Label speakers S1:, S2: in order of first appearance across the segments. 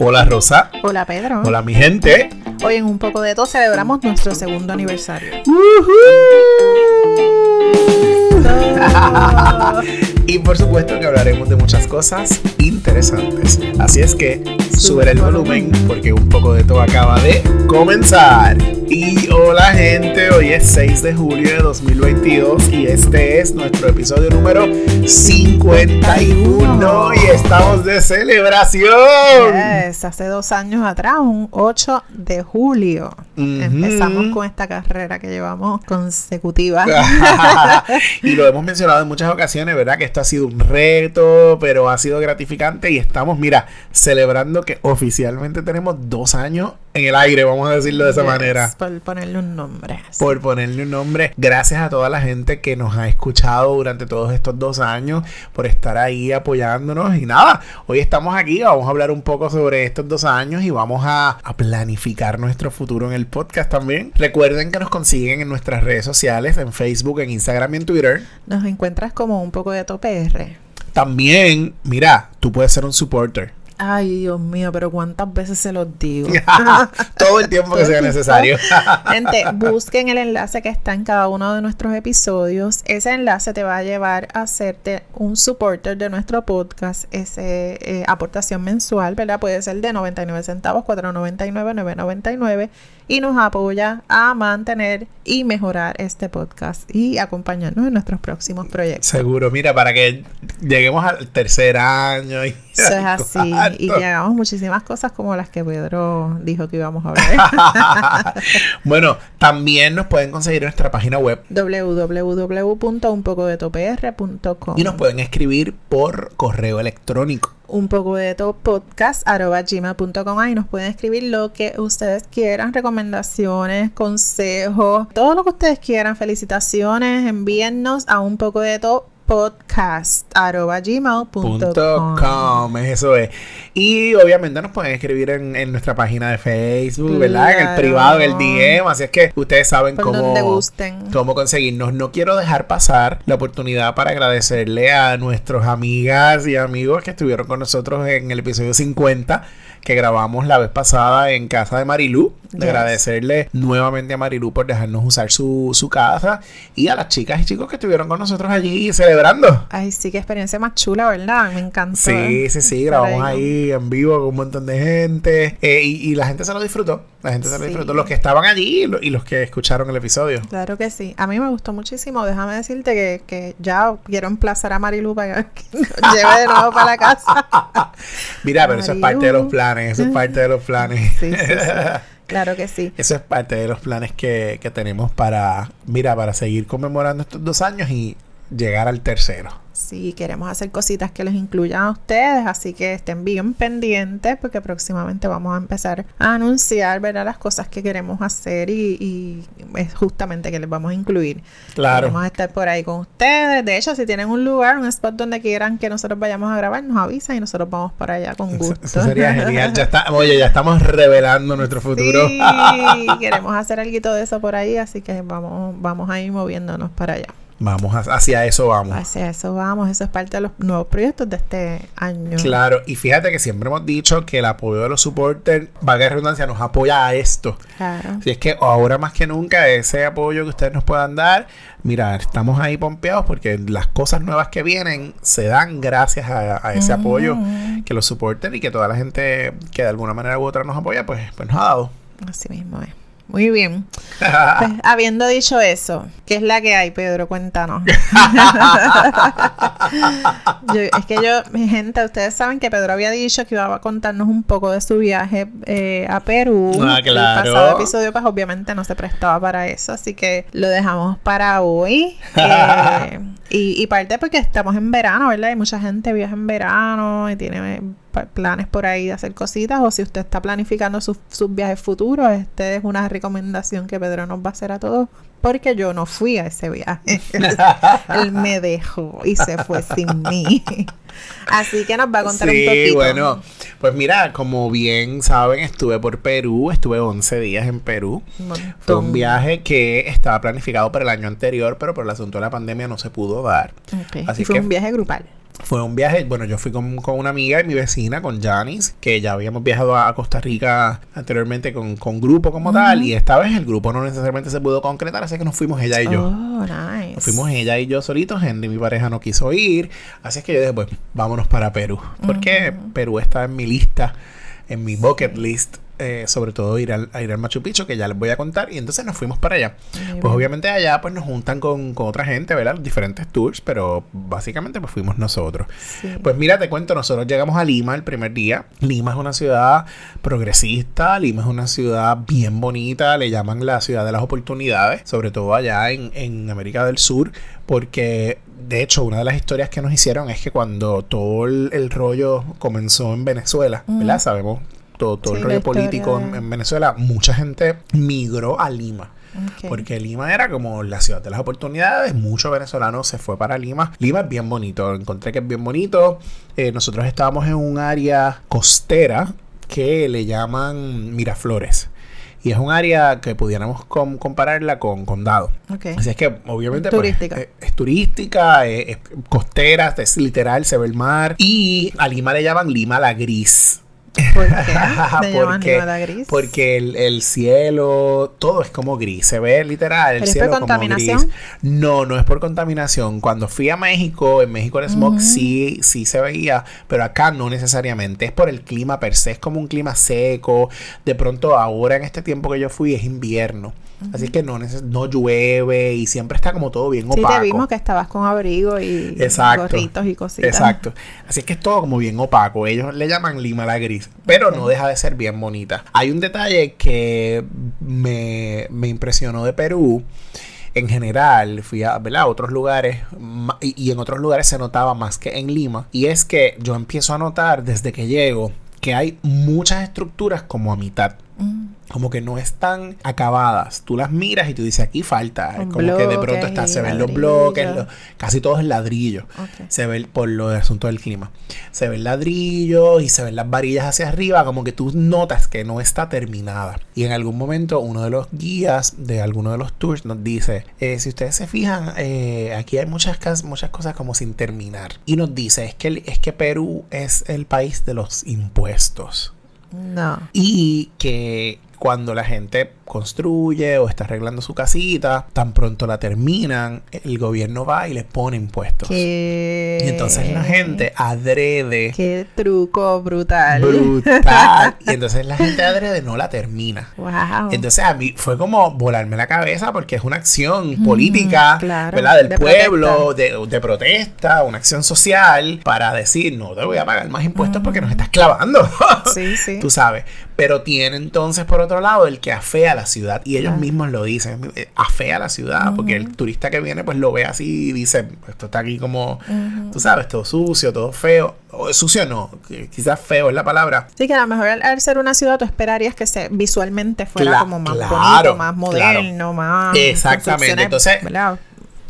S1: Hola Rosa.
S2: Hola Pedro.
S1: Hola mi gente.
S2: Hoy en un poco de todo celebramos nuestro segundo aniversario.
S1: y por supuesto que hablaremos de muchas cosas interesantes. Así es que sube el volumen porque un poco de todo acaba de comenzar. Y hola gente, hoy es 6 de julio de 2022 y este es nuestro episodio número 51 y estamos de celebración.
S2: Yes, hace dos años atrás, un 8 de julio, empezamos con esta carrera que llevamos consecutiva.
S1: y lo hemos mencionado en muchas ocasiones, ¿verdad? Que esto ha sido un reto, pero ha sido gratificante y estamos, mira, celebrando que oficialmente tenemos dos años en el aire, vamos a decirlo de esa manera.
S2: Por ponerle un nombre.
S1: Por ponerle un nombre. Gracias a toda la gente que nos ha escuchado durante todos estos dos años, por estar ahí apoyándonos. Y nada, hoy estamos aquí, vamos a hablar un poco sobre estos dos años y vamos a, a planificar nuestro futuro en el podcast también. Recuerden que nos consiguen en nuestras redes sociales, en Facebook, en Instagram y en Twitter.
S2: Nos encuentras como un poco de TOPR.
S1: También, mira, tú puedes ser un supporter.
S2: Ay, Dios mío, pero cuántas veces se los digo.
S1: Todo el tiempo que sea necesario.
S2: Gente, busquen el enlace que está en cada uno de nuestros episodios. Ese enlace te va a llevar a hacerte un supporter de nuestro podcast. Ese eh, aportación mensual, ¿verdad? Puede ser de 99 centavos, 4.99, 9.99 y nos apoya a mantener y mejorar este podcast y acompañarnos en nuestros próximos proyectos.
S1: Seguro, mira, para que lleguemos al tercer año. Y
S2: Eso es así. Y que hagamos muchísimas cosas como las que Pedro dijo que íbamos a hablar.
S1: bueno, también nos pueden conseguir en nuestra página web
S2: www.unpocodetopr.com
S1: y nos pueden escribir por correo electrónico
S2: un poco de todo podcast gmail.com ahí nos pueden escribir lo que ustedes quieran recomendaciones consejos todo lo que ustedes quieran felicitaciones envíennos a un poco de todo podcast
S1: gmail.com eso es y obviamente nos pueden escribir en, en nuestra página de Facebook verdad en el privado en el DM así es que ustedes saben
S2: Por
S1: cómo
S2: gusten.
S1: cómo conseguirnos no quiero dejar pasar la oportunidad para agradecerle a nuestros amigas y amigos que estuvieron con nosotros en el episodio 50 que grabamos la vez pasada en casa de Marilú.
S2: Yes.
S1: Agradecerle nuevamente a Marilú por dejarnos usar su, su casa y a las chicas y chicos que estuvieron con nosotros allí celebrando.
S2: Ay, sí, qué experiencia más chula, ¿verdad? Me encantó.
S1: Sí, sí, sí, grabamos ahí en vivo con un montón de gente eh, y, y la gente se lo disfrutó. La gente se lo
S2: Sí.
S1: disfrutó, los que estaban allí y lo- y los que escucharon el episodio.
S2: Claro que sí. A mí me gustó muchísimo. Déjame decirte que, que ya quiero emplazar a Marilu para que nos lleve de nuevo para la casa.
S1: Mira, pero eso es parte de los planes, eso es parte de los planes.
S2: Sí, sí, sí. Claro que sí.
S1: Eso es parte de los planes que, que tenemos para, mira, para seguir conmemorando estos dos años y llegar al tercero.
S2: Sí, queremos hacer cositas que les incluyan a ustedes, así que estén bien pendientes porque próximamente vamos a empezar a anunciar, ¿verdad? Las cosas que queremos hacer y, y es justamente que les vamos a incluir.
S1: Claro.
S2: Vamos a estar por ahí con ustedes. De hecho, si tienen un lugar, un spot donde quieran que nosotros vayamos a grabar, nos avisan y nosotros vamos para allá con gusto.
S1: eso sería genial. Ya está, oye, ya estamos revelando nuestro futuro.
S2: Sí, queremos hacer algo de eso por ahí, así que vamos, vamos a ir moviéndonos para allá.
S1: Vamos a- hacia eso vamos.
S2: Hacia eso vamos, eso es parte de los nuevos proyectos de este año.
S1: Claro, y fíjate que siempre hemos dicho que el apoyo de los supporters, valga la redundancia, nos apoya a esto.
S2: Claro.
S1: Así es que ahora más que nunca, ese apoyo que ustedes nos puedan dar, mira, estamos ahí pompeados porque las cosas nuevas que vienen se dan gracias a, a ese apoyo que los supporters y que toda la gente que de alguna manera u otra nos apoya, pues, pues nos ha dado.
S2: Así mismo es. Muy bien. Pues, habiendo dicho eso, ¿qué es la que hay, Pedro? Cuéntanos. Yo- es que yo, mi gente, ustedes saben que Pedro había dicho que iba a contarnos un poco de su viaje eh, a Perú.
S1: Ah, claro.
S2: El pasado episodio, pues obviamente no se prestaba para eso, así que lo dejamos para hoy. Eh, y, y parte porque estamos en verano, ¿verdad? Hay mucha gente viaja en verano y tiene planes por ahí de hacer cositas o si usted está planificando sus, sus viajes futuros, esta es una recomendación que Pedro nos va a hacer a todos porque yo no fui a ese viaje. Él me dejó y se fue sin mí. Así que nos va a contar un poquito.
S1: Sí, bueno, pues mira, como bien saben, estuve por Perú, estuve 11 días en Perú. Fue un viaje que estaba planificado para el año anterior, pero por el asunto de la pandemia no se pudo dar.
S2: Así fue un viaje grupal.
S1: Fue un viaje, bueno, yo fui con, una amiga y mi vecina, con Janice, que ya habíamos viajado a, Costa Rica anteriormente con, con grupo como tal, y esta vez el grupo no necesariamente se pudo concretar, así que nos fuimos ella y yo.
S2: Oh, nice.
S1: Nos fuimos ella y yo solitos, Henry, mi pareja, no quiso ir, así es que yo dije, pues vámonos para Perú, porque Perú está en mi lista, en mi bucket list eh, sobre todo ir al, a ir al Machu Picchu, que ya les voy a contar, y entonces nos fuimos para allá. pues obviamente allá pues nos juntan con, otra gente, ¿verdad? diferentes tours, pero básicamente pues fuimos nosotros. Pues mira, te cuento, nosotros llegamos a Lima el primer día. Lima es una ciudad progresista, Lima es una ciudad bien bonita, le llaman la ciudad de las oportunidades, sobre todo allá en, en América del Sur, porque de hecho, una de las historias que nos hicieron es que cuando todo el, rollo comenzó en Venezuela, ¿verdad? Sabemos todo, el rollo político en, Venezuela, mucha gente migró a Lima. Porque Lima era como la ciudad de las oportunidades. Muchos venezolanos se fue para Lima. Lima es bien bonito. Encontré que es bien bonito. Eh, nosotros estábamos en un área costera que le llaman Miraflores. Y es un área que pudiéramos compararla con Condado. Así es que, obviamente,
S2: pues, turística.
S1: es, turística, es, costera, es literal, se ve el mar. Y a Lima le llaman Lima la Gris.
S2: ¿Por qué? porque,
S1: gris? porque el, cielo, todo es como gris. Se ve literal el cielo
S2: es por contaminación?
S1: No, no es por contaminación. Cuando fui a México, en México el smog sí, sí se veía, pero acá no necesariamente. Es por el clima per se, es como un clima seco. De pronto, ahora en este tiempo que yo fui, es invierno. Así que no, no llueve y siempre está como todo bien opaco. Sí,
S2: te vimos que estabas con abrigo y gorritos y cositas.
S1: Exacto. Así es que es todo como bien opaco. Ellos le llaman Lima la gris, pero no deja de ser bien bonita. Hay un detalle que me, impresionó de Perú en general fui a, a otros lugares y, en otros lugares se notaba más que en Lima y es que yo empiezo a notar desde que llego que hay muchas estructuras como a mitad. Mm como que no están acabadas. Tú las miras y tú dices, aquí falta. como que de pronto está, se ven los bloques, casi todos es ladrillo. Se ve por lo del asunto del clima. Se ven ladrillos y se ven las varillas hacia arriba, como que tú notas que no está terminada. Y en algún momento uno de los guías de alguno de los tours nos dice, eh, si ustedes se fijan, eh, aquí hay muchas, muchas cosas como sin terminar. Y nos dice, es que, es que Perú es el país de los impuestos.
S2: No.
S1: Y que cuando la gente construye o está arreglando su casita, tan pronto la terminan, el gobierno va y les pone impuestos.
S2: Y
S1: entonces la gente adrede.
S2: Qué truco brutal.
S1: Brutal. y entonces la gente adrede no la termina.
S2: Wow.
S1: Entonces a mí fue como volarme la cabeza porque es una acción política, ¿verdad? Del pueblo, De, protesta, una acción social para decir, no te voy a pagar más impuestos porque nos estás clavando.
S2: sí, sí.
S1: Tú sabes. Pero tiene entonces, por otro lado, el que afea la ciudad. Y ellos mismos lo dicen, eh, afea la ciudad, porque el turista que viene pues lo ve así y dice, esto está aquí como, tú sabes, todo sucio, todo feo. O, sucio no, quizás feo es la palabra.
S2: Sí, que a lo mejor al, ser una ciudad tú esperarías que se visualmente fuera como más bonito, más moderno, más...
S1: Exactamente, entonces...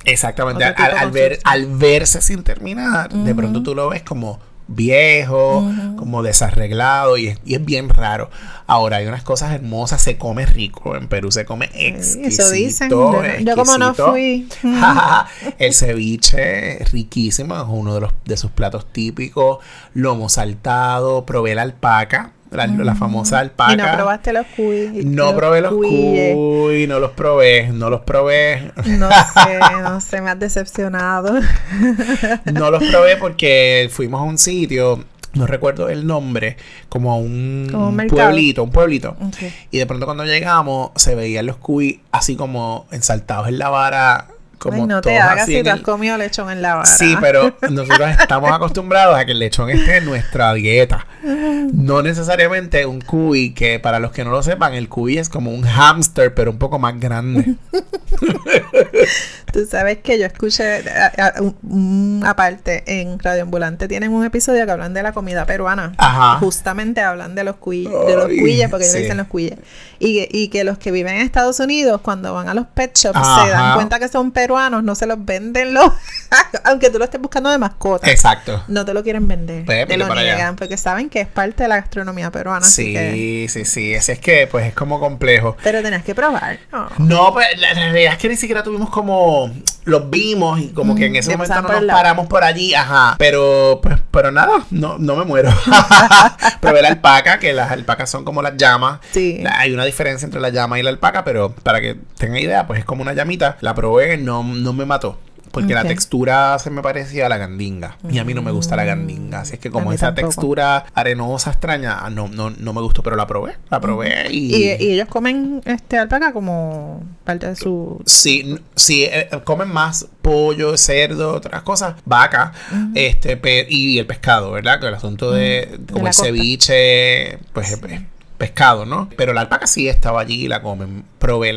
S1: Exactamente, al, ver, al verse sin terminar, de pronto tú lo ves como viejo, como desarreglado y es, bien raro. Ahora hay unas cosas hermosas, se come rico, en Perú se come exquisito. Eso dicen.
S2: Yo, como no fui.
S1: el ceviche riquísimo, es uno de los de sus platos típicos, lomo saltado, probé la alpaca la, famosa alpaca.
S2: ¿Y no probaste los cuy?
S1: No probé los cuy, no los probé, no los probé.
S2: No sé, no sé, me has decepcionado.
S1: no los probé porque fuimos a un sitio no recuerdo el nombre, como a un, pueblito, un pueblito. Y de pronto cuando llegamos se veían los cuy así como ensaltados en la vara como
S2: Ay, no te hagas
S1: así
S2: si tú has
S1: el-
S2: comido lechón en la vara.
S1: Sí, pero nosotros estamos acostumbrados a que el lechón esté en nuestra dieta. No necesariamente un cuy, que para los que no lo sepan, el cuy es como un hámster, pero un poco más grande.
S2: Tú sabes que yo escuché, a- a- un- un- aparte, en Radio Ambulante tienen un episodio que hablan de la comida peruana.
S1: Ajá.
S2: Justamente hablan de los cuy, de los cuyes, porque ellos
S1: sí.
S2: le dicen los cuyes. Y, que- y que los que viven en Estados Unidos, cuando van a los pet shops,
S1: Ajá.
S2: se dan cuenta que son peruanos, no se los venden los, aunque tú lo estés buscando de mascota.
S1: Exacto.
S2: No te lo quieren vender.
S1: Pues,
S2: te lo
S1: para allá.
S2: niegan porque saben que es parte de la gastronomía peruana. que-
S1: Sí, sí, sí. Así es que, pues, es como complejo.
S2: pero tenías que probar. No.
S1: No, pues la realidad es que ni siquiera tuvimos como los vimos y como que en ese
S2: ya
S1: momento no nos paramos por allí, ajá. Pero pues, pero nada, no, no me muero. Probé la alpaca, que las alpacas son como las llamas.
S2: Sí.
S1: Hay una diferencia entre la llama y la alpaca, pero para que tengan idea, pues es como una llamita. La probé, no, no me mató. Porque la textura se me parecía a la gandinga. Y a mí no me gusta la gandinga. Así es que como esa
S2: tampoco.
S1: textura arenosa extraña, no, no, no me gustó. Pero la probé. La probé y...
S2: Y, y ellos comen este alpaca como parte de su
S1: Sí, sí, eh, eh, comen más pollo, cerdo, otras cosas, vaca, este, y el pescado, ¿verdad? Que el asunto de, como el
S2: costa.
S1: ceviche, pues es- es pescado, ¿no? Pero la alpaca sí estaba allí y la comen. Probé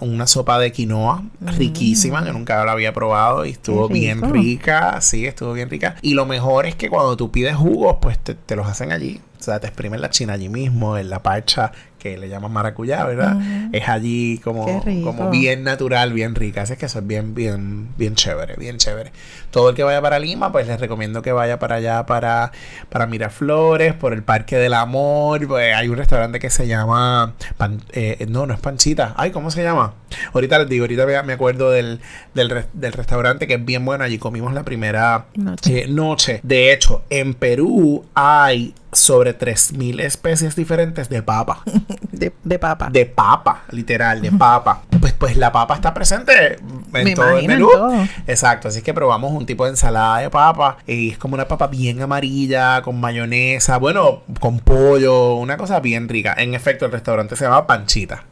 S1: una sopa de quinoa riquísima, que nunca la había probado y estuvo bien rica, sí, estuvo bien rica. Y lo mejor es que cuando tú pides jugos, pues te, te los hacen allí. O sea, te exprimen la china allí mismo, en la parcha que le llaman maracuyá, ¿verdad? Es allí como, como bien natural, bien rica. Así que eso es bien, bien, bien chévere, bien chévere. Todo el que vaya para Lima, pues les recomiendo que vaya para allá, para, para Miraflores, por el Parque del Amor. Pues hay un restaurante que se llama, Pan- eh, no, no es Panchita. Ay, ¿cómo se llama? Ahorita les digo, ahorita me, acuerdo del, del, del restaurante que es bien bueno. Allí comimos la primera
S2: noche.
S1: eh, noche. De hecho, en Perú hay sobre 3.000 especies diferentes de papa
S2: de, de papa.
S1: de papa, literal, de papa. Pues, pues la papa está presente en
S2: Me
S1: todo el menú.
S2: todo.
S1: Exacto, así que probamos un tipo de ensalada de papa y es como una papa bien amarilla, con mayonesa, bueno, con pollo, una cosa bien rica. En efecto, el restaurante se llama Panchita.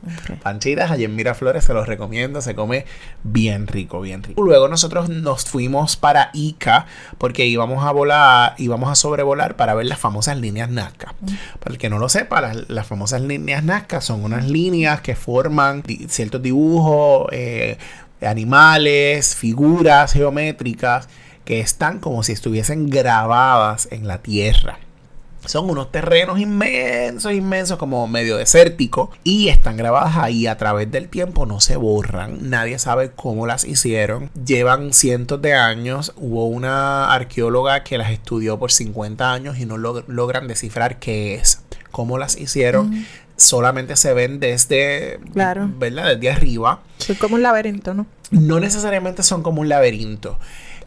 S1: Panchitas, allí en Miraflores, se los recomiendo, se come bien rico, bien rico. Luego nosotros nos fuimos para Ica porque íbamos a volar, íbamos a sobrevolar para ver las famosas líneas Nazca. Para el que no lo sepa, las, las famosas líneas Nazca son unas líneas que forman ciertos dibujos, eh, animales, figuras geométricas que están como si estuviesen grabadas en la tierra. Son unos terrenos inmensos, inmensos, como medio desérticos. Y están grabadas ahí a través del tiempo, no se borran. Nadie sabe cómo las hicieron. Llevan cientos de años. Hubo una arqueóloga que las estudió por 50 años y no log- logran descifrar qué es. Cómo las hicieron. Solamente se ven desde,
S2: Claro.
S1: ¿verdad? Desde arriba
S2: Es como un laberinto, ¿no?
S1: no necesariamente son como un laberinto.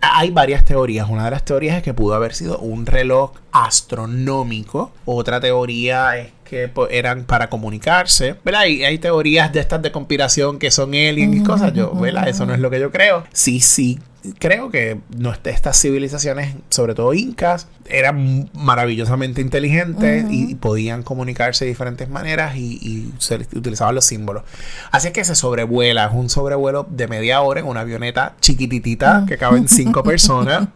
S1: Hay varias teorías. Una de las teorías es que pudo haber sido un reloj astronómico. Otra teoría es que pues, eran para comunicarse. ¿Verdad? Y hay teorías de estas de conspiración que son aliens y cosas. Yo, ¿verdad? Eso no es lo que yo creo. Sí, sí. Creo que estas civilizaciones, sobre todo incas, eran maravillosamente inteligentes y, y podían comunicarse de diferentes maneras y, y se utilizaban los símbolos. Así es que se sobrevuela, es un sobrevuelo de media hora en una avioneta chiquititita que caben cinco personas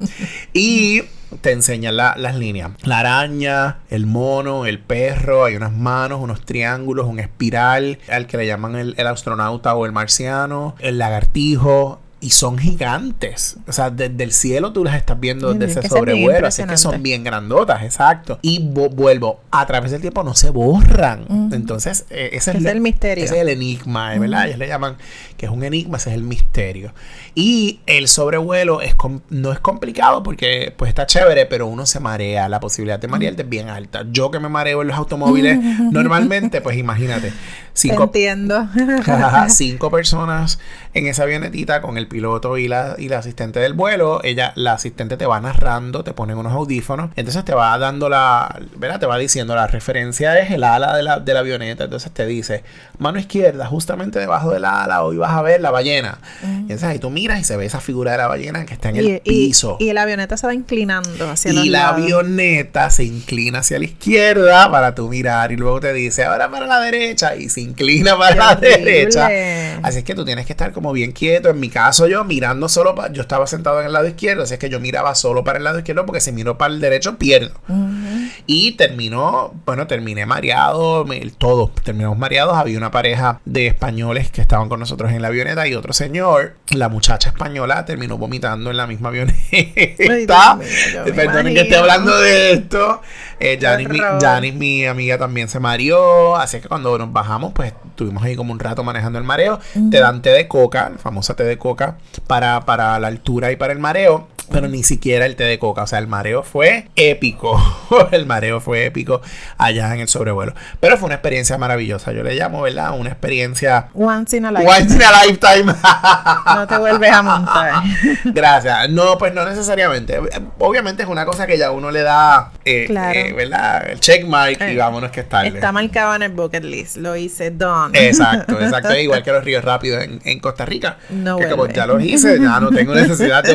S1: y te enseñan la- las líneas. La araña, el mono, el perro, hay unas manos, unos triángulos, un espiral, al que le llaman el, el astronauta o el marciano, el lagartijo. Y son gigantes. O sea, desde el cielo tú las estás viendo desde ese sobrevuelo. Así que son bien grandotas, exacto. Y vo- vuelvo, a través del tiempo no se borran.
S2: Ujú.
S1: Entonces, eh, ese es,
S2: es el misterio.
S1: ese es el enigma. ¿verdad? Ellos le llaman que es un enigma, ese es el misterio. Y el sobrevuelo es no es complicado porque pues está chévere, pero uno se marea. La posibilidad de marearte es bien alta. Yo que me mareo en los automóviles normalmente, pues imagínate.
S2: Te
S1: Cinco,
S2: entiendo.
S1: cinco personas en esa avionetita con el piloto y la, y la asistente del vuelo. Ella, la asistente te va narrando, te ponen unos audífonos. Entonces te va dando la, ¿verdad? Te va diciendo la referencia es el ala de la, de la avioneta. Entonces te dice, mano izquierda, justamente debajo del ala, hoy vas a ver la ballena. Y entonces ahí tú miras y se ve esa figura de la ballena que está en el
S2: y, y-
S1: piso.
S2: y la avioneta se va inclinando hacia los
S1: Y la
S2: lados.
S1: avioneta se inclina hacia la izquierda para tú mirar y luego te dice ahora para la derecha y se inclina para
S2: Qué
S1: la
S2: horrible.
S1: derecha. Así es que tú tienes que estar como bien quieto. En mi caso yo mirando solo para. Yo estaba sentado en el lado izquierdo, así es que yo miraba solo para el lado izquierdo porque si miro para el derecho pierdo. Y terminó, bueno, terminé mareado, todos terminamos mareados. Había una pareja de españoles que estaban con nosotros en la avioneta y otro señor, la muchacha española, terminó vomitando en la misma avioneta. Perdonen que esté hablando de esto. Eh, Janice, mi, amiga, también se mareó. Así que cuando nos bajamos, pues estuvimos ahí como un rato manejando el mareo. Te dan té de coca, la famosa té de coca, para, para la altura y para el mareo pero ni siquiera el té de coca. O sea, el mareo fue épico. el mareo fue épico allá en el sobrevuelo. Pero fue una experiencia maravillosa. Yo le llamo, ¿verdad? Una experiencia.
S2: Once in a lifetime.
S1: Once in a lifetime.
S2: no te vuelves a montar.
S1: Gracias. No, pues no necesariamente. Obviamente es una cosa que ya uno le da, eh, eh ¿verdad? El checkmark y eh, vámonos que está.
S2: Está marcado en el bucket list. Lo hice done.
S1: Exacto, exacto. Igual que los ríos rápidos en, en Costa Rica. No que como ya los hice, ya no tengo necesidad de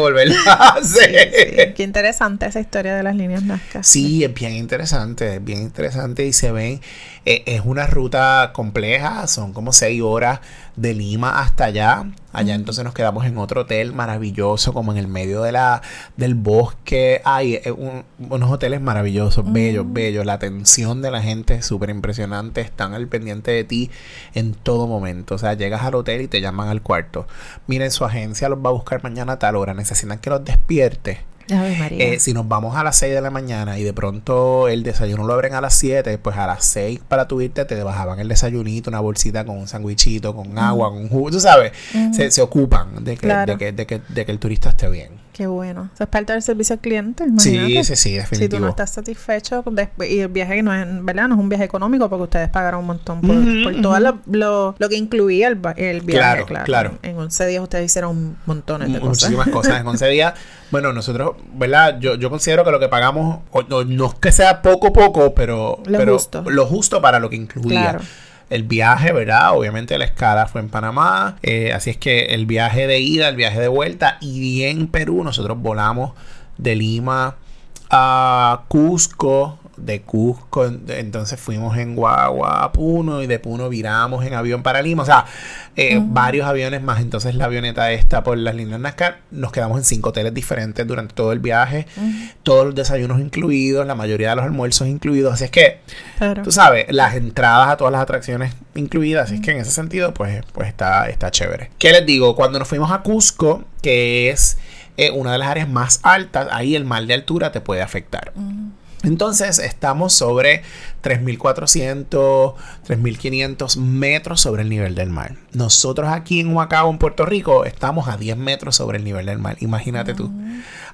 S2: Qué interesante esa historia de las líneas Nazca.
S1: Sí, es bien interesante, es bien interesante y se ven, eh, es una ruta compleja, son como seis horas de Lima hasta allá. Allá entonces nos quedamos en otro hotel maravilloso, como en el medio de la, del bosque. Hay eh, unos hoteles maravillosos, bellos, bellos. La atención de la gente es súper impresionante. Están al pendiente de ti en todo momento. O sea, llegas al hotel y te llaman al cuarto. Miren, su agencia los va a buscar mañana a tal hora. Necesitan que los despierte eh, si nos vamos a las 6 de la mañana y de pronto el desayuno lo abren a las 7, pues a las 6 para tu irte te bajaban el desayunito, una bolsita con un sandwichito, con agua, con jugo, tú sabes, se, se, ocupan de que, de, que, de, que, de que el turista esté bien.
S2: Qué bueno. Eso es parte del servicio al cliente.
S1: Sí, sí, sí, definitivo.
S2: Si tú no estás satisfecho y el viaje no es, ¿verdad? No es un viaje económico porque ustedes pagaron un montón por, todo lo, lo, que incluía el, el viaje. Claro, claro, En 11 días ustedes hicieron montones de
S1: cosas. Muchísimas cosas. En 11 días, bueno, nosotros, ¿verdad? Yo, yo considero que lo que pagamos, no, no es que sea poco, poco, pero lo, pero justo. lo justo para lo que incluía. Claro el viaje, ¿verdad? Obviamente la escala fue en Panamá, eh, así es que el viaje de ida, el viaje de vuelta y en Perú nosotros volamos de Lima a Cusco, de Cusco, entonces fuimos en Guagua a Puno y de Puno viramos en avión para Lima, o sea, eh, varios aviones más, entonces la avioneta esta por las líneas Nazca, nos quedamos en cinco hoteles diferentes durante todo el viaje, todos los desayunos incluidos, la mayoría de los almuerzos incluidos, así es que, tú sabes, las entradas a todas las atracciones incluidas, así es que en ese sentido, pues, pues está, está chévere. ¿Qué les digo? Cuando nos fuimos a Cusco, que es... Eh, una de las áreas más altas, ahí el mal de altura te puede afectar. Entonces estamos sobre 3.400, 3.500 metros sobre el nivel del mar. Nosotros aquí en Huacao, en Puerto Rico, estamos a 10 metros sobre el nivel del mar. Imagínate tú.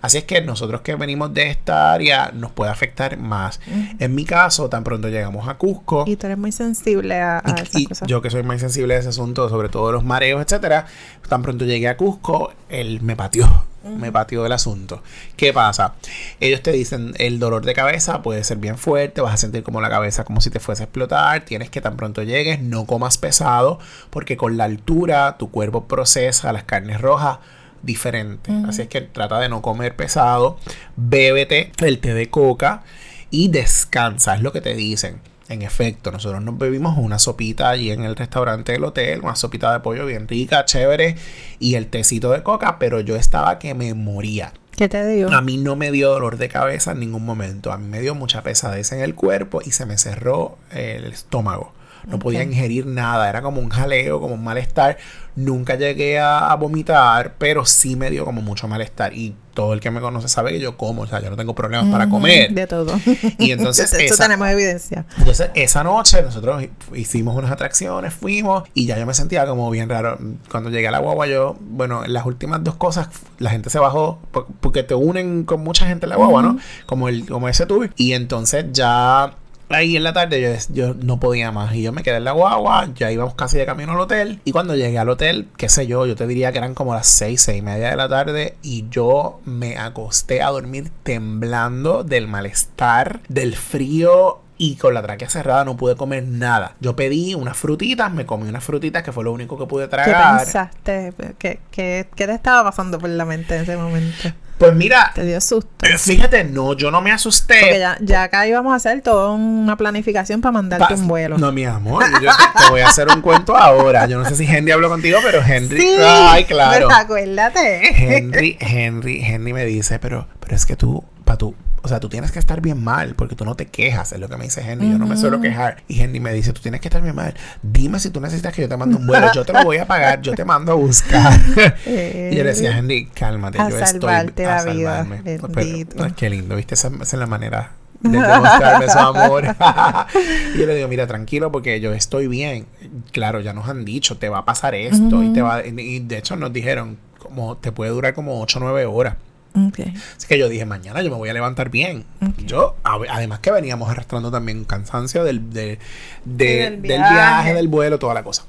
S1: Así es que nosotros que venimos de esta área nos puede afectar más. En mi caso, tan pronto llegamos a Cusco.
S2: Y tú eres muy sensible a,
S1: y, Yo que soy muy sensible a ese asunto, sobre todo los mareos, etcétera. Tan pronto llegué a Cusco, él me pateó me pateó el asunto. ¿Qué pasa? Ellos te dicen el dolor de cabeza puede ser bien fuerte, vas a sentir como la cabeza como si te fuese a explotar, tienes que tan pronto llegues, no comas pesado, porque con la altura tu cuerpo procesa las carnes rojas diferente. Así es que trata de no comer pesado, bébete el té de coca y descansa, es lo que te dicen. En efecto, nosotros nos bebimos una sopita allí en el restaurante del hotel, una sopita de pollo bien rica, chévere, y el tecito de coca, pero yo estaba que me moría.
S2: ¿Qué te dio?
S1: A mí no me dio dolor de cabeza en ningún momento. A mí me dio mucha pesadez en el cuerpo y se me cerró el estómago. No podía ingerir nada, era como un jaleo, como un malestar. Nunca llegué a, vomitar, pero sí me dio como mucho malestar. Y todo el que me conoce sabe que yo como, o sea, yo no tengo problemas para comer.
S2: De todo.
S1: Y entonces.
S2: Eso tenemos evidencia.
S1: Entonces, esa noche nosotros hicimos unas atracciones, fuimos y ya yo me sentía como bien raro. Cuando llegué a la guagua, yo, bueno, las últimas dos cosas, la gente se bajó porque te unen con mucha gente en la guagua, ¿no? Como, el, como ese tuve. Y entonces ya ahí en la tarde yo, yo, no podía más y yo me quedé en la guagua, ya íbamos casi de camino al hotel y cuando llegué al hotel, qué sé yo, yo te diría que eran como las seis, seis y media de la tarde y yo me acosté a dormir temblando del malestar, del frío y con la tráquea cerrada no pude comer nada. Yo pedí unas frutitas, me comí unas frutitas que fue lo único que pude tragar.
S2: ¿Qué pensaste? ¿Qué, qué, qué te estaba pasando por la mente en ese momento?
S1: Pues mira,
S2: Te dio susto.
S1: eh, fíjate, no, yo no me asusté.
S2: Porque ya, ya acá íbamos a hacer toda una planificación para mandarte
S1: Pa-
S2: un vuelo.
S1: No, mi amor, yo te, te voy a hacer un cuento ahora. Yo no sé si Henry habló contigo, pero Henry.
S2: Sí,
S1: ay, claro.
S2: pues acuérdate.
S1: Henry, Henry, Henry me dice, pero, pero es que tú, para tú, o sea, tú tienes que estar bien mal porque tú no te quejas, es lo que me dice Henry. Yo no me suelo quejar. Y Henry me dice, tú tienes que estar bien mal. Dime si tú necesitas que yo te mande un vuelo. Yo te lo voy a pagar, yo te mando a buscar. y yo le decía, Henry, cálmate,
S2: A
S1: yo estoy
S2: salvarte la
S1: a
S2: vida,
S1: salvarme. Pero,
S2: bendito.
S1: ay, qué lindo, ¿viste? Esa, esa es la manera de demostrarme su amor. y yo le digo, mira, tranquilo, porque yo estoy bien. Claro, ya nos han dicho, te va a pasar esto. Y te va, y de hecho nos dijeron, como te puede durar como 8 o 9 horas.
S2: Ok.
S1: Así que yo dije, mañana yo me voy a levantar bien. Yo, a- además que veníamos arrastrando también cansancio del, de- de-
S2: del
S1: del,
S2: viaje.
S1: viaje. del vuelo, toda la cosa.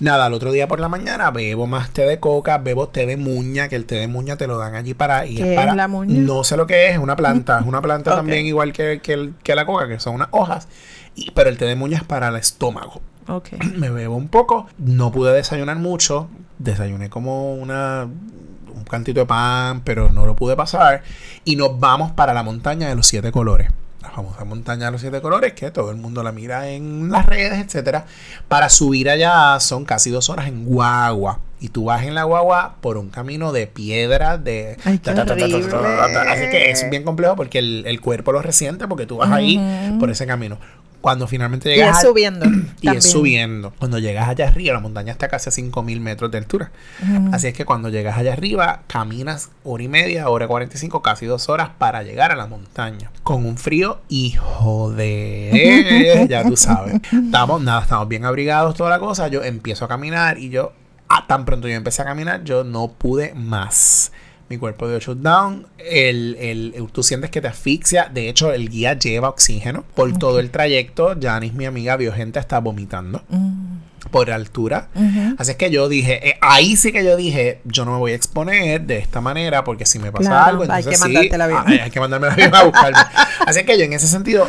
S1: Nada, al otro día por la mañana bebo más té de coca, bebo té de muña, que el té de muña te lo dan allí para
S2: ¿Qué es
S1: para.
S2: la muña?
S1: No sé lo que es, es una planta, es una planta también igual que, que, el- que la coca, que son unas hojas. Y, pero el té de muña es para el estómago me bebo un poco. No pude desayunar mucho. Desayuné como una un cantito de pan, pero no lo pude pasar. Y nos vamos para la montaña de los siete colores. La famosa montaña de los siete colores, que todo el mundo la mira en las redes, etcétera. Para subir allá son casi dos horas en guagua. Y tú vas en la guagua por un camino de piedra, de...
S2: Ay.
S1: Así que es bien complejo porque el, el cuerpo lo resiente porque tú vas ahí por ese camino. Cuando finalmente
S2: Y
S1: llegas
S2: es
S1: al-
S2: subiendo.
S1: y
S2: también.
S1: es subiendo. Cuando llegas allá arriba, la montaña está casi a 5000 metros de altura. Así es que cuando llegas allá arriba, caminas hora y media, hora y 45, casi dos horas para llegar a la montaña. Con un frío, hijo de. ya tú sabes. Estamos, nada, estamos bien abrigados, toda la cosa. Yo empiezo a caminar y yo, ah, tan pronto yo empecé a caminar, yo no pude más. Mi cuerpo dio shutdown. El, el, tú sientes que te asfixia. De hecho, el guía lleva oxígeno. Por todo el trayecto, Janice, mi amiga, vio gente hasta vomitando
S2: Mm.
S1: por altura. Así es que yo dije, eh, ahí sí que yo dije, yo no me voy a exponer de esta manera porque si me pasa
S2: Claro,
S1: algo,
S2: hay
S1: entonces
S2: que
S1: sí,
S2: mandarte el avión.
S1: ah, hay que mandarme el avión a buscarme. Así es que yo en ese sentido,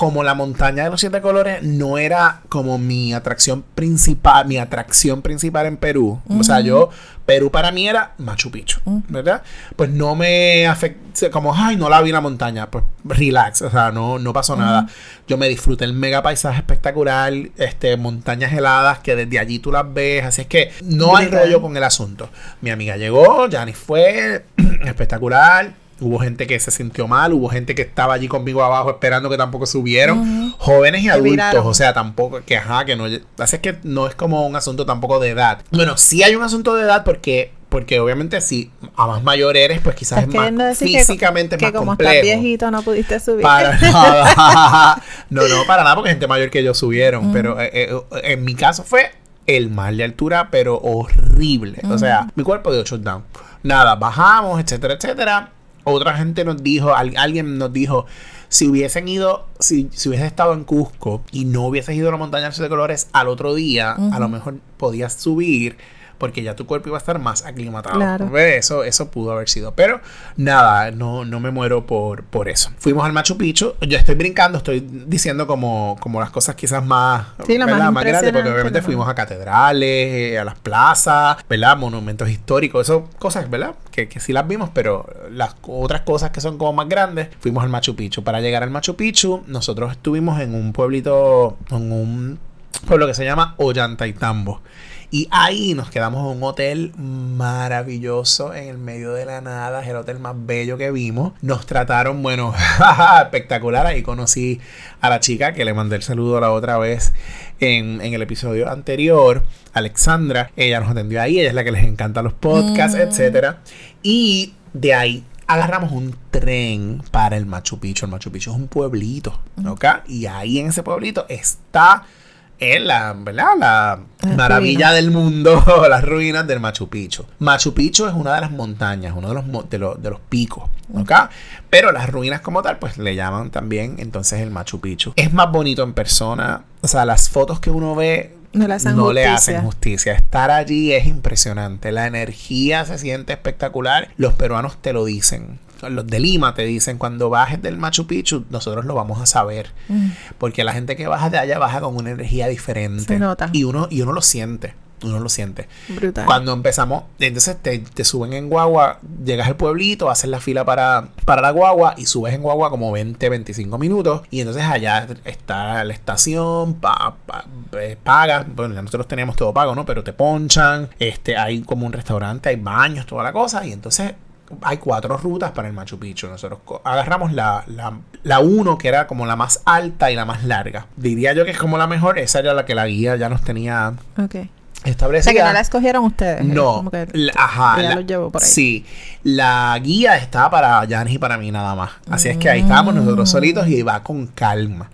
S1: como la montaña de los siete colores no era como mi atracción principal, mi atracción principal en Perú. O sea, yo, Perú para mí era Machu Picchu, ¿verdad? Pues no me afectó, como, ay, no la vi la montaña, pues relax, o sea, no, no pasó nada. Yo me disfruté el mega paisaje espectacular, este, montañas heladas que desde allí tú las ves, así es que no hay rollo con el asunto. Mi amiga llegó, Janice fue, espectacular. Hubo gente que se sintió mal, hubo gente que estaba allí conmigo abajo esperando que tampoco subieron. Jóvenes y adultos, o sea, tampoco, que ajá, que no. Así es que no es como un asunto tampoco de edad. Bueno, sí hay un asunto de edad porque, porque obviamente si a más mayor eres, pues quizás es más
S2: decir que-
S1: físicamente
S2: que,
S1: más
S2: como
S1: complejo.
S2: estás viejito no pudiste subir.
S1: Para nada. No, no, para nada, porque gente mayor que yo subieron. Pero eh, eh, en mi caso fue el mal de altura, pero horrible. O sea, mi cuerpo dio shutdown. Nada, bajamos, etcétera, etcétera. Otra gente nos dijo, al- alguien nos dijo, si hubiesen ido, si, si hubieses estado en Cusco y no hubieses ido a la montaña de colores al otro día, a lo mejor podías subir porque ya tu cuerpo iba a estar más aclimatado.
S2: Claro.
S1: Eso, eso pudo haber sido. Pero nada, no, no me muero por, por eso. Fuimos al Machu Picchu. Yo estoy brincando, estoy diciendo como, como las cosas quizás más,
S2: Sí, más
S1: más grandes, porque obviamente fuimos a catedrales, eh, a las plazas, ¿verdad? Monumentos históricos, eso, cosas, ¿verdad? Que, que sí las vimos, pero las otras cosas que son como más grandes, fuimos al Machu Picchu. Para llegar al Machu Picchu, nosotros estuvimos en un pueblito, en un pueblo que se llama Ollantaytambo. Y ahí nos quedamos en un hotel maravilloso en el medio de la nada, es el hotel más bello que vimos. Nos trataron, bueno, espectacular. Ahí conocí a la chica que le mandé el saludo la otra vez en, en el episodio anterior, Alexandra. Ella nos atendió ahí, ella es la que les encanta los podcasts,
S2: Mm.
S1: etcétera. Y de ahí agarramos un tren para el Machu Picchu. El Machu Picchu es un pueblito, ¿ok? Y ahí en ese pueblito está en la, ¿verdad? La maravilla
S2: ruinas.
S1: del mundo, las ruinas del Machu Picchu. Machu Picchu es una de las montañas, uno de los, de los, de los picos, ¿ok? Pero las ruinas como tal, pues le llaman también entonces el Machu Picchu. Es más bonito en persona, o sea, las fotos que uno ve
S2: No le hacen
S1: no le hacen justicia. Estar allí es impresionante. La energía se siente espectacular. Los peruanos te lo dicen. Los de Lima te dicen, cuando bajes del Machu Picchu, nosotros lo vamos a saber.
S2: Mm.
S1: Porque la gente que baja de allá baja con una energía diferente.
S2: Se nota.
S1: Y uno, y uno lo siente. uno lo siente.
S2: Brutal.
S1: Cuando empezamos, entonces te, te suben en guagua, llegas al pueblito, haces la fila para, para la guagua y subes en guagua como 20, 25 minutos. Y entonces allá está la estación, pa- pa- eh, pagas, bueno, ya nosotros teníamos todo pago, ¿no? Pero te ponchan, este, hay como un restaurante, hay baños, toda la cosa. Y entonces hay cuatro rutas para el Machu Picchu. Nosotros agarramos la, la, la uno, que era como la más alta y la más larga. Diría yo que es como la mejor. Esa era la que la guía ya nos tenía
S2: Ok. O
S1: establecida.
S2: sea, que no la escogieron ustedes.
S1: No,
S2: Como que
S1: la- ajá,
S2: ya los llevo por ahí.
S1: Sí, la guía estaba para Janis y para mí nada más. Así es que ahí estábamos nosotros solitos y va con calma.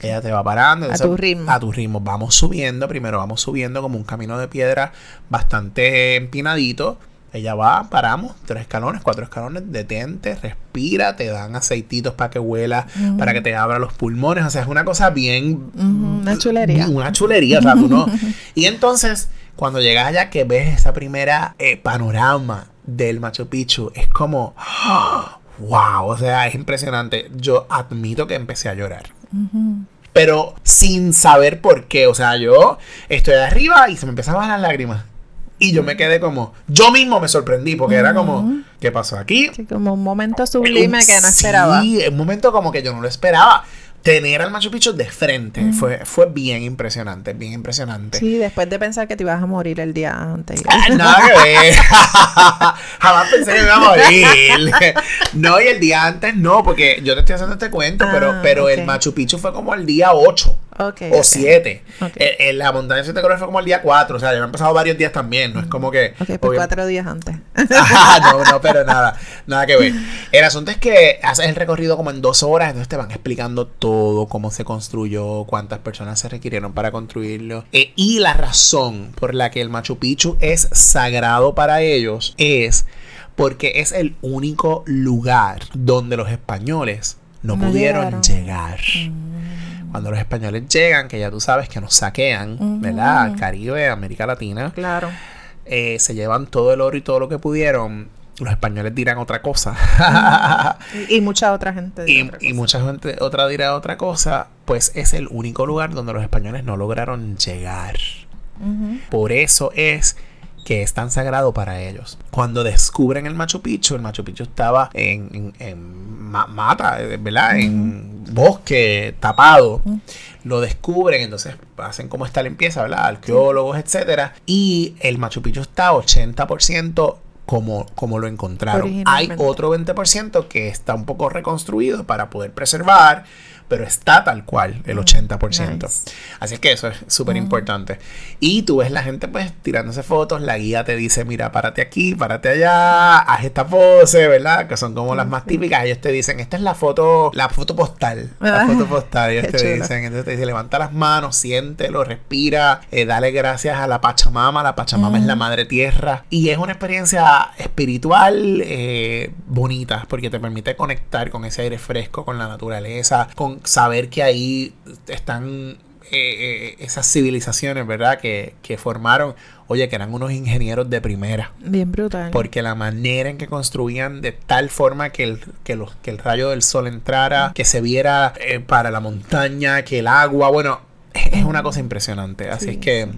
S1: Ella te va parando.
S2: A tu ritmo.
S1: A tu ritmo. Vamos subiendo, primero vamos subiendo como un camino de piedra bastante empinadito. Ella va, paramos, tres escalones, cuatro escalones, detente, respira, te dan aceititos para que huela, para que te abra los pulmones. O sea, es una cosa bien
S2: una chulería.
S1: una chulería, o sea, tú no. Y entonces, cuando llegas allá que ves esa primera eh, panorama del Machu Picchu, es como, wow, o sea, es impresionante. Yo admito que empecé a llorar. Pero sin saber por qué, o sea, yo estoy de arriba y se me empezaban las lágrimas. Y yo me quedé como, yo mismo me sorprendí porque era como, ¿qué pasó aquí?
S2: Sí, como un momento sublime
S1: Un-
S2: que no esperaba.
S1: Sí, un momento como que yo no lo esperaba. Tener al Machu Picchu de frente fue, fue bien impresionante, bien impresionante.
S2: Sí, después de pensar que te ibas a morir el día antes.
S1: Ah, Nada que ver. Jamás pensé que me iba a morir. No, y el día antes no, porque yo te estoy haciendo este cuento, pero,
S2: Ah,
S1: pero el. Machu Picchu fue como el día 8 O
S2: ok.
S1: 7.
S2: Ok.
S1: En, en la montaña de Siete Colores fue como el día 4. O sea, ya han pasado varios días también. No es como que.
S2: Ok, pues cuatro días antes.
S1: Ajá, no, no, pero nada, nada que ver. El asunto es que haces el recorrido como en dos horas, entonces te van explicando todo, cómo se construyó, cuántas personas se requirieron para construirlo. Eh, y la razón por la que el Machu Picchu es sagrado para ellos es porque es el único lugar donde los españoles no,
S2: No
S1: pudieron
S2: llegaron.
S1: llegar. Cuando los españoles llegan, que ya tú sabes que nos saquean, ¿verdad? Al Caribe, América Latina
S2: Claro.
S1: eh, se llevan todo el oro y todo lo que pudieron. Los españoles dirán otra cosa.
S2: Y, y mucha otra gente. dirá
S1: y,
S2: otra
S1: y
S2: cosa.
S1: mucha gente otra dirá otra cosa. Pues es el único lugar donde los españoles no lograron llegar. Por eso es que es tan sagrado para ellos. Cuando descubren el Machu Picchu, el Machu Picchu estaba en, en- en ma- mata, eh, ¿verdad? En bosque tapado. Lo descubren, entonces hacen como esta limpieza, ¿verdad? Arqueólogos, etcétera. Y el Machu Picchu está 80% como, como lo encontraron. Hay otro 20% que está un poco reconstruido para poder preservar, pero está tal cual, el 80%.
S2: nice.
S1: Así es que eso es súper importante. Y tú ves la gente pues tirándose fotos, la guía te dice, mira, párate aquí, párate allá, haz esta pose, ¿verdad? Que son como las más típicas. Ellos te dicen, esta es la foto, la foto postal. La
S2: Ah,
S1: foto postal. Ellos te
S2: chulo.
S1: dicen, entonces te dice, levanta las manos, siéntelo, respira, eh, dale gracias a la Pachamama. La Pachamama es la madre tierra. Y es una experiencia espiritual eh, bonita porque te permite conectar con ese aire fresco, con la naturaleza, con saber que ahí están eh, eh, esas civilizaciones, ¿verdad? Que, que formaron, oye, que eran unos ingenieros de primera.
S2: Bien brutal.
S1: Porque la manera en que construían de tal forma que el, que los, que el rayo del sol entrara, que se viera eh, para la montaña, que el agua, bueno, es es una cosa impresionante. Así
S2: Sí,
S1: es que...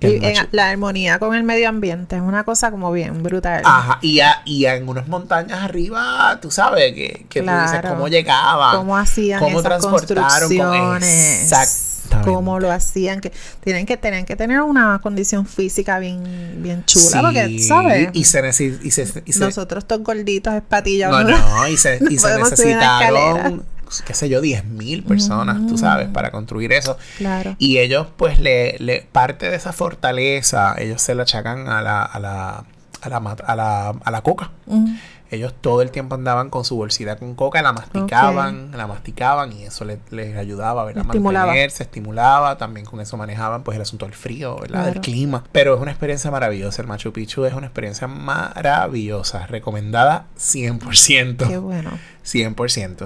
S2: Y en- la armonía con el medio ambiente es una cosa como bien brutal.
S1: Ajá, y, a- y en unas montañas arriba, tú sabes, que, que tú dices
S2: Claro.
S1: cómo llegaban.
S2: cómo hacían
S1: cómo
S2: esas
S1: transportaron con-
S2: construcciones,
S1: Exactamente.
S2: cómo lo hacían, que tienen que tener que tener una condición física bien bien chula, porque
S1: Sí,
S2: sabes,
S1: Y se, y se, y se-
S2: nosotros estos gorditos espatillados,
S1: No, no, y se, y se necesitaron, qué sé yo, 10 mil personas, tú sabes, para construir eso.
S2: claro,
S1: Y ellos, pues, le, le parte de esa fortaleza, ellos se la achacan a la, a la, a la, a la, a la coca.
S2: Mm,
S1: Ellos todo el tiempo andaban con su bolsita con coca, la masticaban, la masticaban y eso le- les ayudaba ¿verdad? a mantenerse, estimulaba, también con eso manejaban pues el asunto del frío, ¿verdad? del clima. Pero es una experiencia maravillosa, el Machu Picchu es una experiencia maravillosa, recomendada 100%.
S2: qué bueno.
S1: 100%,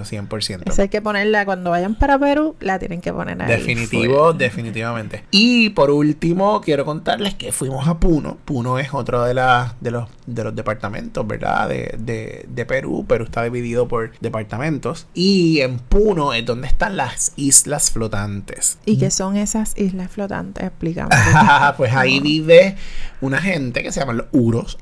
S1: 100%.
S2: Esa hay que ponerla cuando vayan para Perú, la tienen que poner ahí.
S1: Definitivo, definitivamente. Y por último, quiero contarles que fuimos a Puno. Puno es otro de, las de, los, de los departamentos, ¿verdad? De, de, de Perú. Perú está dividido por departamentos. Y en Puno es donde están las islas flotantes.
S2: ¿Y qué son esas islas flotantes? Explícame.
S1: pues ahí vive una gente que se llama los Uros.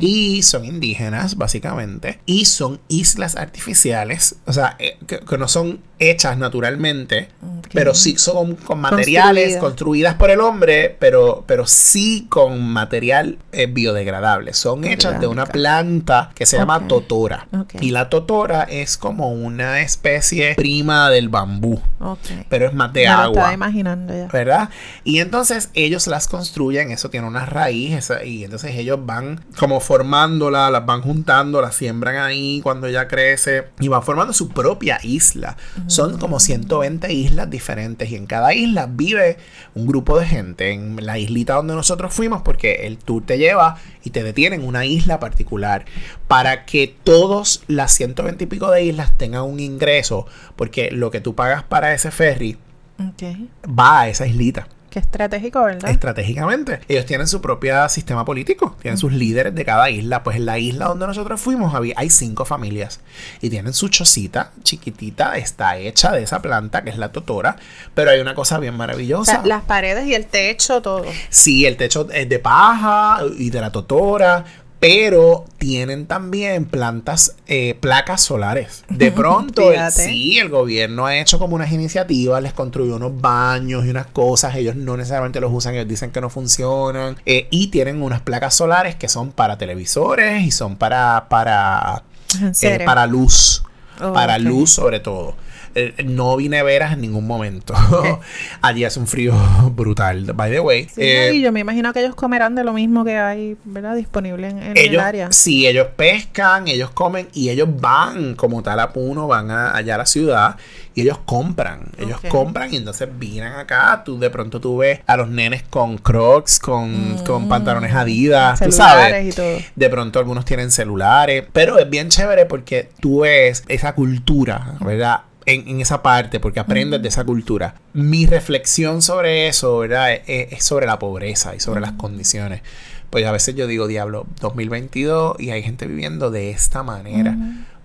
S1: Y son indígenas, básicamente. Y son islas artificiales. O sea, eh, que, que no son hechas naturalmente, pero sí son con materiales construidas por el hombre, pero, pero sí con material eh, biodegradable. Son hechas de una planta que se llama totora. Y la totora es como una especie prima del bambú, pero es más de agua. Lo
S2: estaba imaginando ya.
S1: ¿Verdad? Y entonces ellos las construyen, eso tiene una raíz, y entonces ellos van como formándola, las van juntando, las siembran ahí cuando ya crece y van formando su propia isla. Son como 120 islas diferentes y en cada isla vive un grupo de gente. En la islita donde nosotros fuimos, porque el tour te lleva y te detiene en una isla particular para que todos las 120 y pico de islas tengan un ingreso, porque lo que tú pagas para ese ferry va a esa islita.
S2: Qué estratégico, ¿verdad?
S1: Estratégicamente. Ellos tienen su propio sistema político, tienen sus líderes de cada isla. Pues en la isla donde nosotros fuimos había, hay cinco familias y tienen su chocita chiquitita, está hecha de esa planta que es la totora, pero hay una cosa bien maravillosa.
S2: las paredes y el techo, todo.
S1: Sí, el techo es de paja y de la totora pero tienen también plantas, eh, placas solares. De pronto, el, sí, el gobierno ha hecho como unas iniciativas, les construyó unos baños y unas cosas, ellos no necesariamente los usan, ellos dicen que no funcionan, eh, y tienen unas placas solares que son para televisores y son para, para, eh, para luz, oh, para luz sobre todo. Eh, no vine veras en ningún momento. Allí hace un frío brutal, by the way.
S2: Sí, eh, yo me imagino que ellos comerán de lo mismo que hay, ¿verdad? Disponible en, el área.
S1: Sí, ellos pescan, ellos comen y ellos van como tal a Puno, van allá a la ciudad y ellos compran. Ellos compran y entonces vienen acá. Tú de pronto tú ves a los nenes con crocs, con, mm. con pantalones adidas, tú sabes. Y todo. De pronto algunos tienen celulares, pero es bien chévere porque tú ves esa cultura, ¿verdad? En, esa parte, porque aprendes de esa cultura. Mi reflexión sobre eso, ¿verdad? Es, sobre la pobreza y sobre las condiciones. Pues a veces yo digo, diablo, 2022 y hay gente viviendo de esta manera.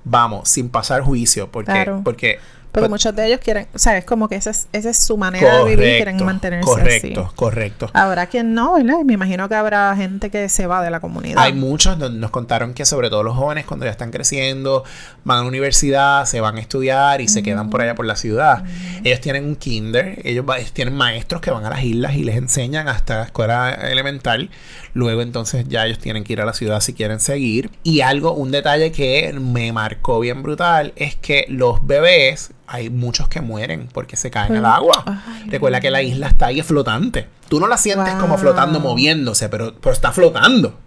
S1: Vamos, sin pasar juicio, porque, porque
S2: porque muchos de ellos quieren, o sea, es como que esa es, esa es su manera de vivir, quieren mantenerse
S1: correcto, así. Correcto,
S2: Habrá quien no, ¿verdad? Me imagino que habrá gente que se va de la comunidad.
S1: Hay muchos, nos contaron que sobre todo los jóvenes cuando ya están creciendo, van a la universidad, se van a estudiar y se quedan por allá por la ciudad. Ellos tienen un kinder, ellos, tienen maestros que van a las islas y les enseñan hasta la escuela elemental. Luego entonces ya ellos tienen que ir a la ciudad si quieren seguir. Y algo, un detalle que me marcó bien brutal es que los bebés hay muchos que mueren porque se caen al agua. Recuerda que la isla está ahí flotante. Tú no la sientes como flotando, moviéndose, pero, pero está flotando.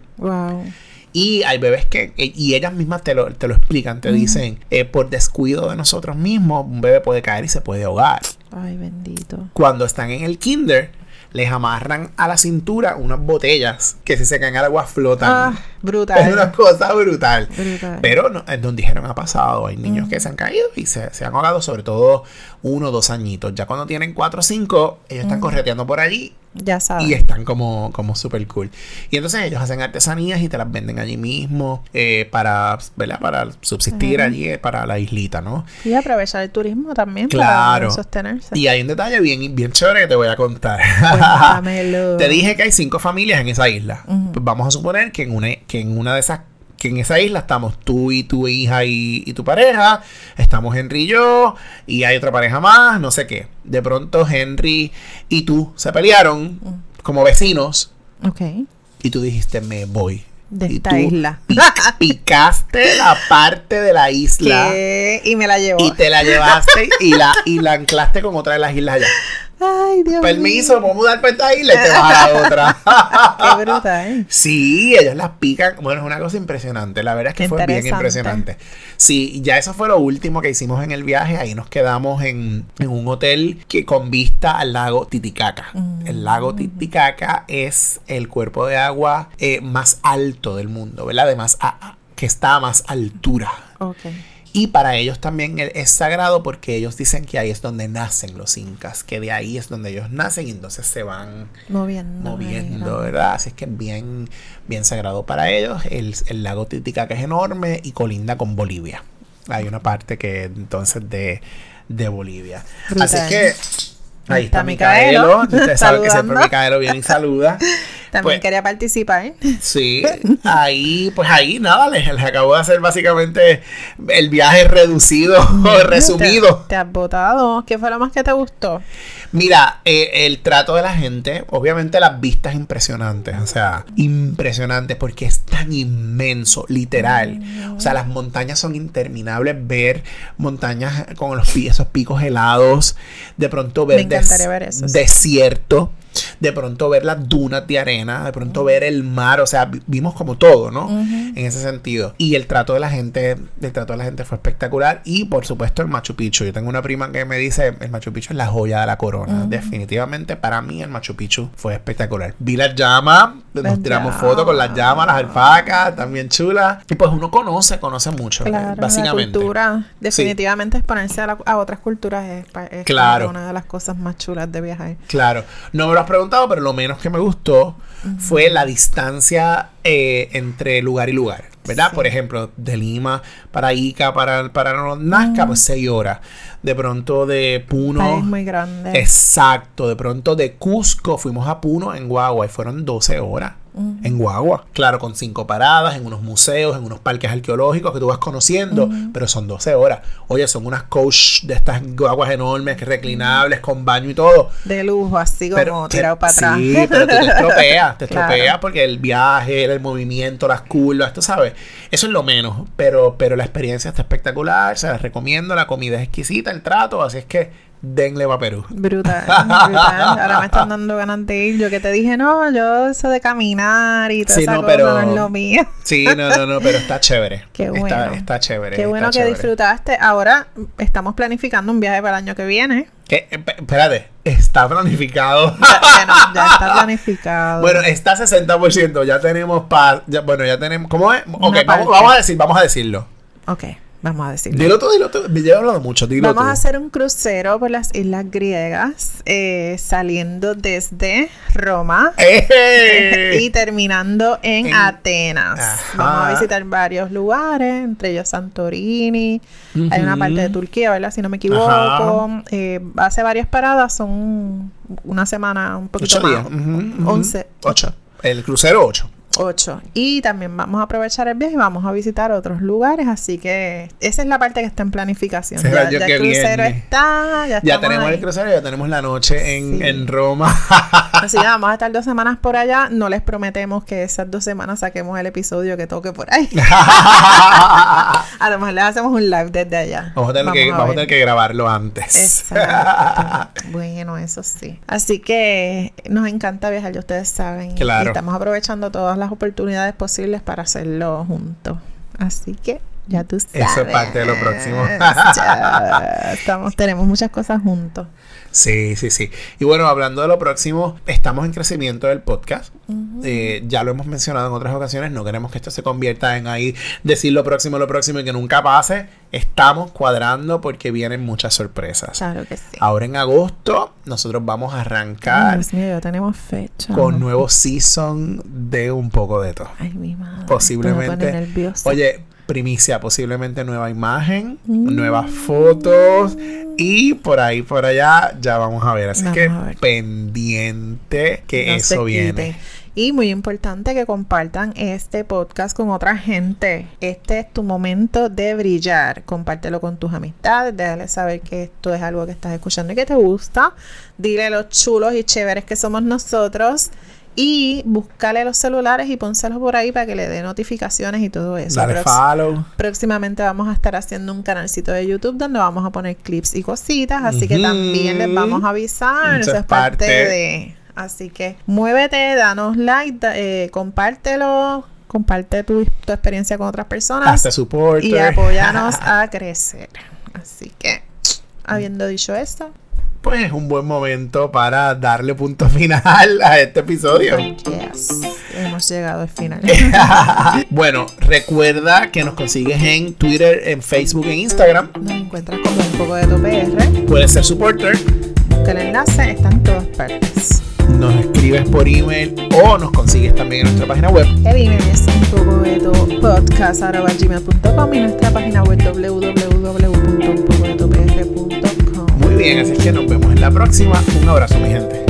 S1: Y hay bebés que, e, y ellas mismas te lo, te lo explican, te dicen, eh, por descuido de nosotros mismos, un bebé puede caer y se puede ahogar.
S2: Ay, bendito.
S1: Cuando están en el kinder, les amarran a la cintura unas botellas que si se caen al agua flotan. Ah,
S2: brutal.
S1: Es una cosa brutal. Pero no, es donde dijeron ha pasado. Hay niños que se han caído y se, han ahogado, sobre todo uno o dos añitos. Ya cuando tienen cuatro o cinco, ellos están correteando por allí
S2: ya sabes.
S1: Y están como, como súper cool. Y entonces ellos hacen artesanías y te las venden allí mismo eh, para, ¿verdad? Para subsistir allí, eh, para la islita, ¿no?
S2: Y aprovechar el turismo también claro. para sostenerse.
S1: Y hay un detalle bien, bien chévere que te voy a contar. te dije que hay cinco familias en esa isla. Pues vamos a suponer que en una, que en una de esas que en esa isla estamos tú y tu hija y, tu pareja, estamos Henry y yo, y hay otra pareja más, no sé qué. De pronto Henry y tú se pelearon como vecinos.
S2: Ok.
S1: Y tú dijiste, me voy.
S2: De esta isla.
S1: picaste la parte de la isla.
S2: Y me la llevó.
S1: Y te la llevaste y la, y la anclaste con otra de las islas allá.
S2: Ay, Dios
S1: Permiso, mío. podemos dar esta isla y te vas a la otra.
S2: Qué brutal. ¿eh?
S1: Sí, ellos las pican. Bueno, es una cosa impresionante. La verdad es que fue bien impresionante. Sí, ya eso fue lo último que hicimos en el viaje. Ahí nos quedamos en, un hotel que con vista al lago Titicaca. El lago mm. Titicaca es el cuerpo de agua eh, más alto del mundo, ¿verdad? Además, que está a más altura.
S2: Okay.
S1: Y para ellos también es sagrado porque ellos dicen que ahí es donde nacen los incas, que de ahí es donde ellos nacen y entonces se van
S2: moviendo,
S1: moviendo ¿verdad? Así es que es bien, bien sagrado para ellos. El, el lago Titicaca es enorme y colinda con Bolivia. Hay una parte que entonces de, de Bolivia. Así que Ahí está, Micaelo. Ustedes saben que siempre Micaelo viene y saluda.
S2: También pues, quería participar.
S1: Sí, ahí, pues ahí nada, les, acabo de hacer básicamente el viaje reducido, resumido.
S2: Te, has votado. ¿Qué fue lo más que te gustó?
S1: Mira, eh, el trato de la gente, obviamente las vistas impresionantes, o sea, impresionantes porque es tan inmenso, literal. O sea, las montañas son interminables, ver montañas con los esos picos helados, de pronto ver,
S2: ver
S1: desierto de pronto ver las dunas de arena, de pronto ver el mar, o sea, vimos como todo, ¿no? En ese sentido. Y el trato de la gente, el trato de la gente fue espectacular y por supuesto el Machu Picchu. Yo tengo una prima que me dice, el Machu Picchu es la joya de la corona. Definitivamente para mí el Machu Picchu fue espectacular. Vi las llamas, nos tiramos fotos con las llamas, las alpacas, también chulas. Y pues uno conoce, conoce mucho, básicamente.
S2: La cultura, definitivamente exponerse a, otras culturas es, claro. una de las cosas más chulas de viajar.
S1: Claro. No me lo preguntado, pero lo menos que me gustó fue la distancia eh, entre lugar y lugar. ¿Verdad? Por ejemplo, de Lima para Ica, para, para Nazca, pues 6 horas. De pronto de Puno.
S2: Es muy grande.
S1: Exacto. De pronto de Cusco fuimos a Puno en Guagua y fueron 12 horas en Guagua. Claro, con cinco paradas, en unos museos, en unos parques arqueológicos que tú vas conociendo, pero son 12 horas. Oye, son unas coach de estas guaguas enormes, reclinables, con baño y todo.
S2: De lujo, así como tirado para atrás.
S1: Sí, pero te estropeas, te estropeas porque el viaje, el movimiento, las curvas, tú sabes. Eso es lo menos, pero, pero la experiencia está espectacular, se las recomiendo, la comida es exquisita, el trato, así es que denle va Perú.
S2: Brutal, brutal. Ahora me están dando ganas de ir. Yo que te dije, no, yo eso de caminar y todo sí, no, pero, no es lo mío.
S1: Sí, no, no, no, pero está chévere.
S2: Qué bueno.
S1: Está, está chévere.
S2: Qué bueno que disfrutaste. Ahora estamos planificando un viaje para el año que viene.
S1: ¿Qué? Espérate, está planificado.
S2: bueno, ya está planificado.
S1: bueno, está 60%. Ya tenemos para. bueno, ya tenemos. ¿Cómo es? Ok, vamos, vamos, a decir, vamos a decirlo.
S2: Ok. Vamos a decirlo.
S1: Dilo tú, dilo tú. Me llevo hablando mucho.
S2: Vamos a hacer un crucero por las islas griegas, eh, saliendo desde Roma ¡Eh! y terminando en, Atenas. Vamos a visitar varios lugares, entre ellos Santorini. Hay una parte de Turquía, ¿verdad? Si no me equivoco. Eh, hace varias paradas, son una semana, un poquito
S1: Ocho
S2: más.
S1: Días. 11. Ocho. El crucero 8.
S2: 8. Y también vamos a aprovechar el viaje y vamos a visitar otros lugares. Así que esa es la parte que está en planificación. ya, el crucero está.
S1: Ya, tenemos el crucero, ya tenemos la noche en, Roma.
S2: así que vamos a estar dos semanas por allá. No les prometemos que esas dos semanas saquemos el episodio que toque por ahí. a lo mejor les hacemos un live desde allá.
S1: Vamos a tener, que, vamos a tener que grabarlo antes.
S2: bueno, eso sí. Así que nos encanta viajar, ya ustedes saben.
S1: Claro.
S2: Y estamos aprovechando todas las oportunidades posibles para hacerlo juntos. Así que ya tú sabes.
S1: Eso es parte de lo próximo.
S2: estamos, tenemos muchas cosas juntos.
S1: Sí, sí, sí. Y bueno, hablando de lo próximo, estamos en crecimiento del podcast. Eh, ya lo hemos mencionado en otras ocasiones. No queremos que esto se convierta en ahí decir lo próximo, lo próximo y que nunca pase. Estamos cuadrando porque vienen muchas sorpresas.
S2: Claro que sí.
S1: Ahora en agosto, nosotros vamos a arrancar.
S2: Dios mío, ya tenemos fecha.
S1: Con nuevo season de un poco de todo.
S2: Ay, mi madre.
S1: Posiblemente. Oye, primicia, posiblemente nueva imagen, nuevas fotos y por ahí, por allá, ya vamos a ver. Así que pendiente que eso viene.
S2: Y muy importante que compartan este podcast con otra gente. Este es tu momento de brillar. Compártelo con tus amistades. Déjale saber que esto es algo que estás escuchando y que te gusta. Dile los chulos y chéveres que somos nosotros y buscale los celulares y pónselos por ahí para que le dé notificaciones y todo eso.
S1: Dale follow.
S2: Próximamente vamos a estar haciendo un canalcito de YouTube donde vamos a poner clips y cositas, así que también les vamos a avisar. Eso, es parte, de... Así que muévete, danos like, eh, compártelo, comparte tu, tu, experiencia con otras personas.
S1: Hasta support.
S2: Y apóyanos a crecer. Así que, habiendo dicho esto,
S1: pues es un buen momento para darle punto final a este episodio.
S2: Yes. hemos llegado al final.
S1: bueno, recuerda que nos consigues en Twitter, en Facebook, en Instagram.
S2: Nos encuentras como un poco de tu PR.
S1: Puedes ser supporter.
S2: Busca el enlace, está en todas partes.
S1: Nos escribes por email o nos consigues también en nuestra página web.
S2: El email es un poco de podcast.gmail.com y nuestra página web www.unpocodetopr.com.
S1: Bien, así que nos vemos en la próxima. Un abrazo, mi gente.